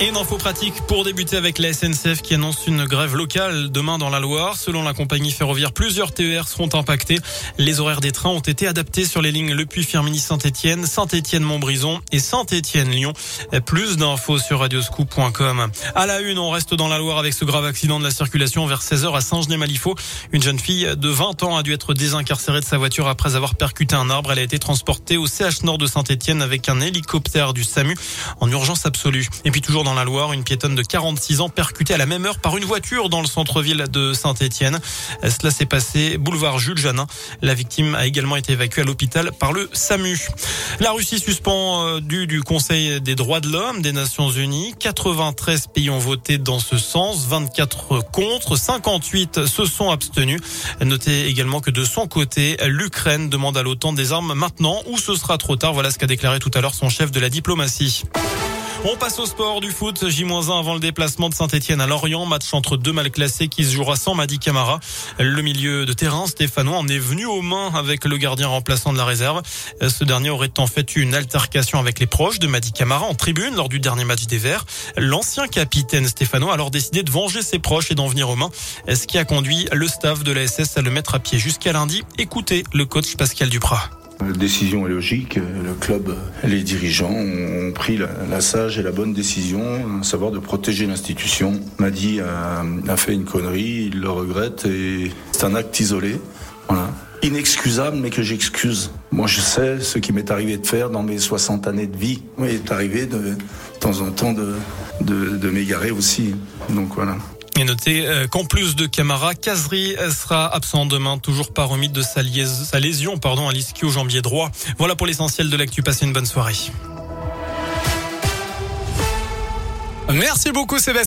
Et une info pratique pour débuter avec la SNCF qui annonce une grève locale demain dans la Loire. Selon la compagnie ferroviaire, plusieurs TER seront impactés. Les horaires des trains ont été adaptés sur les lignes Le Puy-Firminy Saint-Étienne, Saint-Étienne-Montbrison et Saint-Étienne-Lyon. Plus d'infos sur radioscoop.com. À la une, on reste dans la Loire avec ce grave accident de la circulation vers 16h à Saint-Genis-Malifaux. Une jeune fille de 20 ans a dû être désincarcérée de sa voiture après avoir percuté un arbre. Elle a été transportée au CH Nord de Saint-Étienne avec un hélicoptère du SAMU en urgence absolue. Et puis toujours la Loire, une piétonne de 46 ans percutée à la même heure par une voiture dans le centre-ville de Saint-Étienne. Cela s'est passé boulevard Jules Janin. La victime a également été évacuée à l'hôpital par le SAMU. La Russie suspend euh, du, du Conseil des droits de l'homme des Nations Unies. 93 pays ont voté dans ce sens, 24 contre, 58 se sont abstenus. Notez également que de son côté, l'Ukraine demande à l'OTAN des armes maintenant ou ce sera trop tard. Voilà ce qu'a déclaré tout à l'heure son chef de la diplomatie. On passe au sport du foot. J-1 avant le déplacement de Saint-Etienne à Lorient. Match entre deux mal classés qui se jouera sans Madi Camara. Le milieu de terrain, Stéphano, en est venu aux mains avec le gardien remplaçant de la réserve. Ce dernier aurait en fait eu une altercation avec les proches de Madi Camara en tribune lors du dernier match des Verts. L'ancien capitaine Stéphano a alors décidé de venger ses proches et d'en venir aux mains. Ce qui a conduit le staff de la SS à le mettre à pied jusqu'à lundi. Écoutez le coach Pascal Duprat. La décision est logique. Le club, les dirigeants ont pris la, sage et la bonne décision, à savoir de protéger l'institution. Madi a, fait une connerie, il le regrette et c'est un acte isolé. Inexcusable, mais que j'excuse. Moi, je sais ce qui m'est arrivé de faire dans mes 60 années de vie. Il est arrivé de, temps en temps de, de, de m'égarer aussi. Donc voilà. Et notez euh, qu'en plus de Camara, Kazri sera absent demain, toujours pas remis de sa, sa lésion pardon, à l'ischio jambier droit. Voilà pour l'essentiel de l'actu. Passez une bonne soirée. Merci beaucoup Sébastien.